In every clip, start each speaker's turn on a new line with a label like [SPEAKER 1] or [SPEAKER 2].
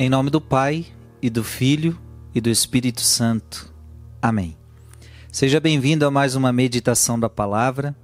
[SPEAKER 1] Em nome do Pai, e do Filho, e do Espírito Santo. Amém. Seja bem-vindo a mais uma meditação da palavra,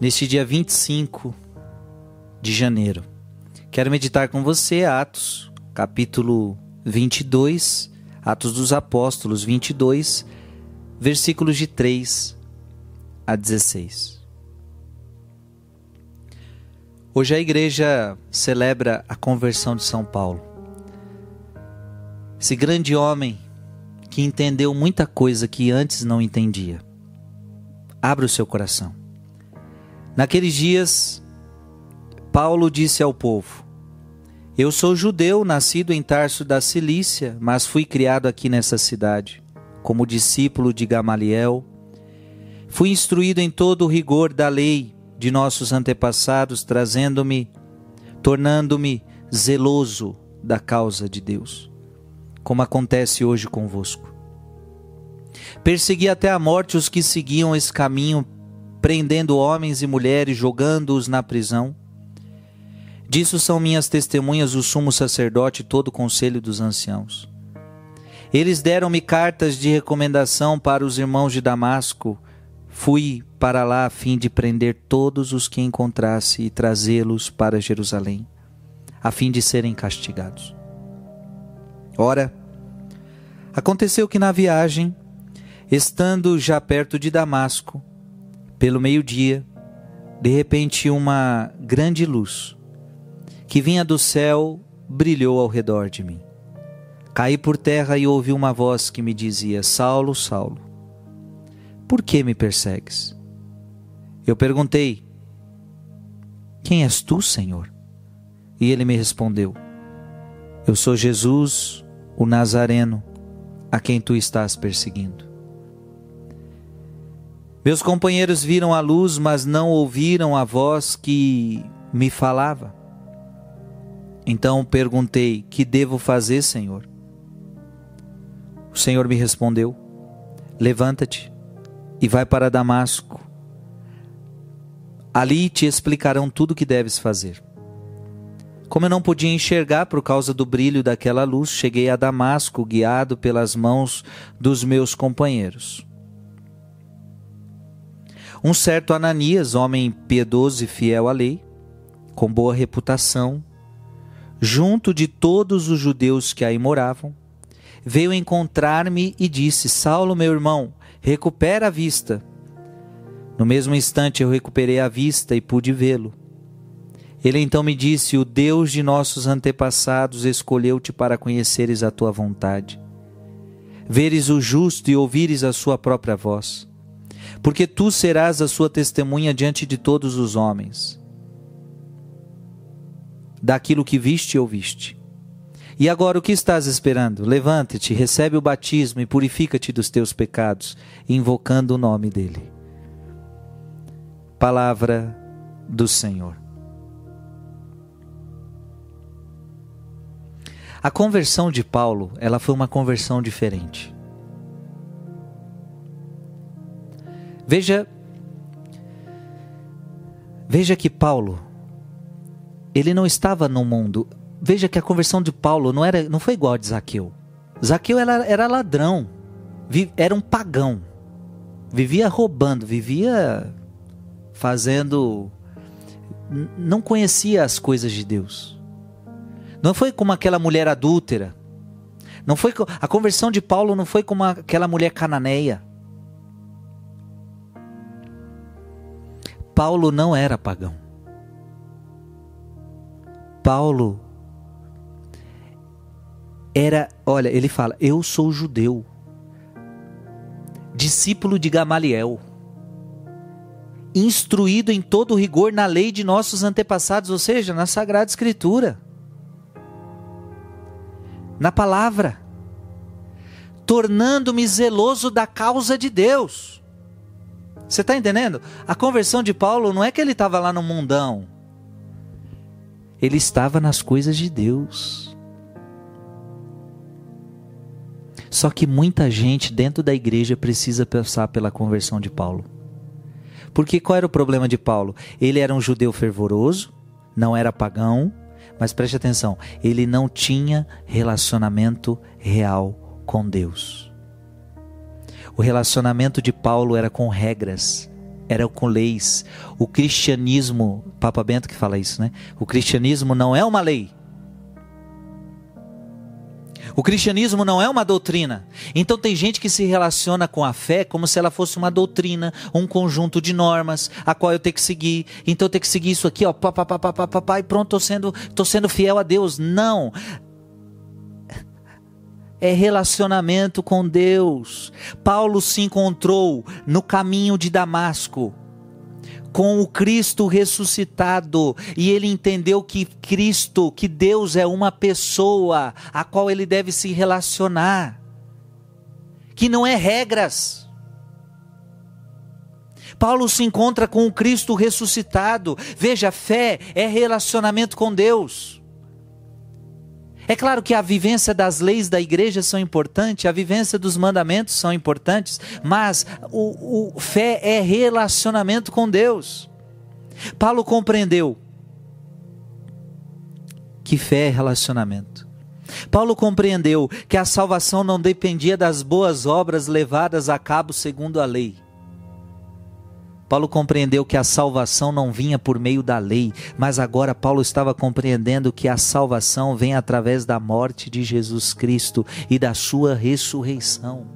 [SPEAKER 1] neste dia 25 de janeiro. Quero meditar com você Atos, capítulo 22, Atos dos Apóstolos 22, versículos de 3 a 16. Hoje a igreja celebra a conversão de São Paulo. Esse grande homem que entendeu muita coisa que antes não entendia. Abra o seu coração. Naqueles dias, Paulo disse ao povo: Eu sou judeu, nascido em Tarso da Cilícia, mas fui criado aqui nessa cidade, como discípulo de Gamaliel. Fui instruído em todo o rigor da lei de nossos antepassados, trazendo-me, tornando-me zeloso da causa de Deus, como acontece hoje convosco. Persegui até a morte os que seguiam esse caminho, prendendo homens e mulheres, jogando-os na prisão. Disso são minhas testemunhas o sumo sacerdote e todo o conselho dos anciãos. Eles deram-me cartas de recomendação para os irmãos de Damasco. Fui para lá a fim de prender todos os que encontrasse e trazê-los para Jerusalém, a fim de serem castigados. Ora, aconteceu que na viagem, estando já perto de Damasco, pelo meio-dia, de repente uma grande luz que vinha do céu brilhou ao redor de mim. Caí por terra e ouvi uma voz que me dizia: Saulo, Saulo, por que me persegues? Eu perguntei: Quem és tu, Senhor? E ele me respondeu: Eu sou Jesus, o Nazareno, a quem tu estás perseguindo. Meus companheiros viram a luz, mas não ouviram a voz que me falava. Então perguntei: Que devo fazer, Senhor? O Senhor me respondeu: Levanta-te e vai para Damasco Ali te explicarão tudo o que deves fazer. Como eu não podia enxergar por causa do brilho daquela luz, cheguei a Damasco, guiado pelas mãos dos meus companheiros. Um certo Ananias, homem piedoso e fiel à lei, com boa reputação, junto de todos os judeus que aí moravam, veio encontrar-me e disse: Saulo, meu irmão, recupera a vista. No mesmo instante eu recuperei a vista e pude vê-lo. Ele então me disse: O Deus de nossos antepassados escolheu-te para conheceres a tua vontade, veres o justo e ouvires a sua própria voz, porque tu serás a sua testemunha diante de todos os homens, daquilo que viste e ouviste. E agora o que estás esperando? Levante-te, recebe o batismo e purifica-te dos teus pecados, invocando o nome dele. Palavra do Senhor. A conversão de Paulo, ela foi uma conversão diferente. Veja Veja que Paulo ele não estava no mundo. Veja que a conversão de Paulo não era não foi igual a de Zaqueu. Zaqueu era, era ladrão, era um pagão. Vivia roubando, vivia fazendo. Não conhecia as coisas de Deus. Não foi como aquela mulher adúltera. Não foi a conversão de Paulo não foi como aquela mulher cananeia. Paulo não era pagão. Paulo era, olha, ele fala: "Eu sou judeu, discípulo de Gamaliel" instruído em todo rigor na lei de nossos antepassados, ou seja, na Sagrada Escritura, na palavra, tornando-me zeloso da causa de Deus. Você está entendendo? A conversão de Paulo não é que ele estava lá no mundão, ele estava nas coisas de Deus. Só que muita gente dentro da igreja precisa passar pela conversão de Paulo. Porque qual era o problema de Paulo? Ele era um judeu fervoroso, não era pagão, Mas preste atenção, ele não tinha relacionamento real com Deus. O relacionamento de Paulo era com regras, era com leis. O cristianismo, Papa Bento que fala isso, né? O cristianismo não é uma lei. O cristianismo não é uma doutrina. Então tem gente que se relaciona com a fé como se ela fosse uma doutrina, um conjunto de normas, a qual eu tenho que seguir. Então eu tenho que seguir isso aqui, ó, pá, pá, pá, pá, pá, pá, e pronto, tô sendo, tô sendo fiel a Deus. Não. É relacionamento com Deus. Paulo se encontrou no caminho de Damasco com o Cristo ressuscitado e ele entendeu que Cristo, que Deus é uma pessoa a qual ele deve se relacionar, que não é regras. Paulo se encontra com o Cristo ressuscitado. Veja, fé é relacionamento com Deus. É claro que a vivência das leis da igreja são importantes, a vivência dos mandamentos são importantes, mas o, o fé é relacionamento com Deus. Paulo compreendeu que fé é relacionamento. Paulo compreendeu que a salvação não dependia das boas obras levadas a cabo segundo a lei. Paulo compreendeu que a salvação não vinha por meio da lei, mas agora Paulo estava compreendendo que a salvação vem através da morte de Jesus Cristo e da sua ressurreição.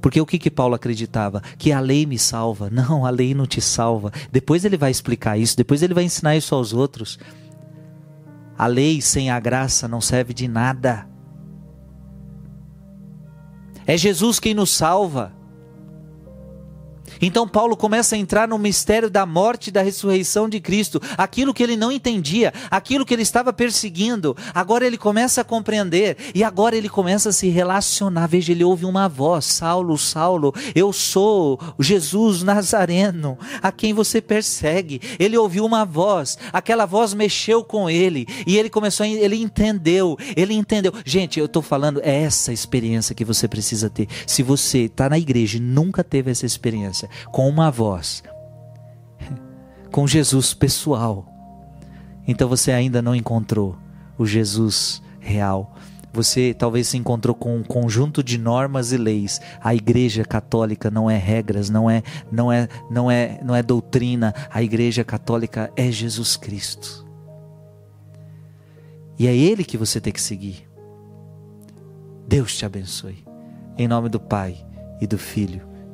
[SPEAKER 1] Porque o que, que Paulo acreditava? Que a lei me salva. Não, a lei não te salva. Depois ele vai explicar isso, depois ele vai ensinar isso aos outros. A lei sem a graça não serve de nada. É Jesus quem nos salva. Então Paulo começa a entrar no mistério da morte e da ressurreição de Cristo, aquilo que ele não entendia, aquilo que ele estava perseguindo, agora ele começa a compreender e agora ele começa a se relacionar. Veja, ele ouve uma voz: Saulo, Saulo, eu sou Jesus Nazareno, a quem você persegue. Ele ouviu uma voz, aquela voz mexeu com ele e ele começou, a, ele entendeu, ele entendeu. Gente, eu estou falando, é essa experiência que você precisa ter. Se você está na igreja e nunca teve essa experiência, com uma voz, com Jesus pessoal. Então você ainda não encontrou o Jesus real. Você talvez se encontrou com um conjunto de normas e leis. A Igreja Católica não é regras, não é, não é, não é, não é doutrina. A Igreja Católica é Jesus Cristo. E é ele que você tem que seguir. Deus te abençoe. Em nome do Pai e do Filho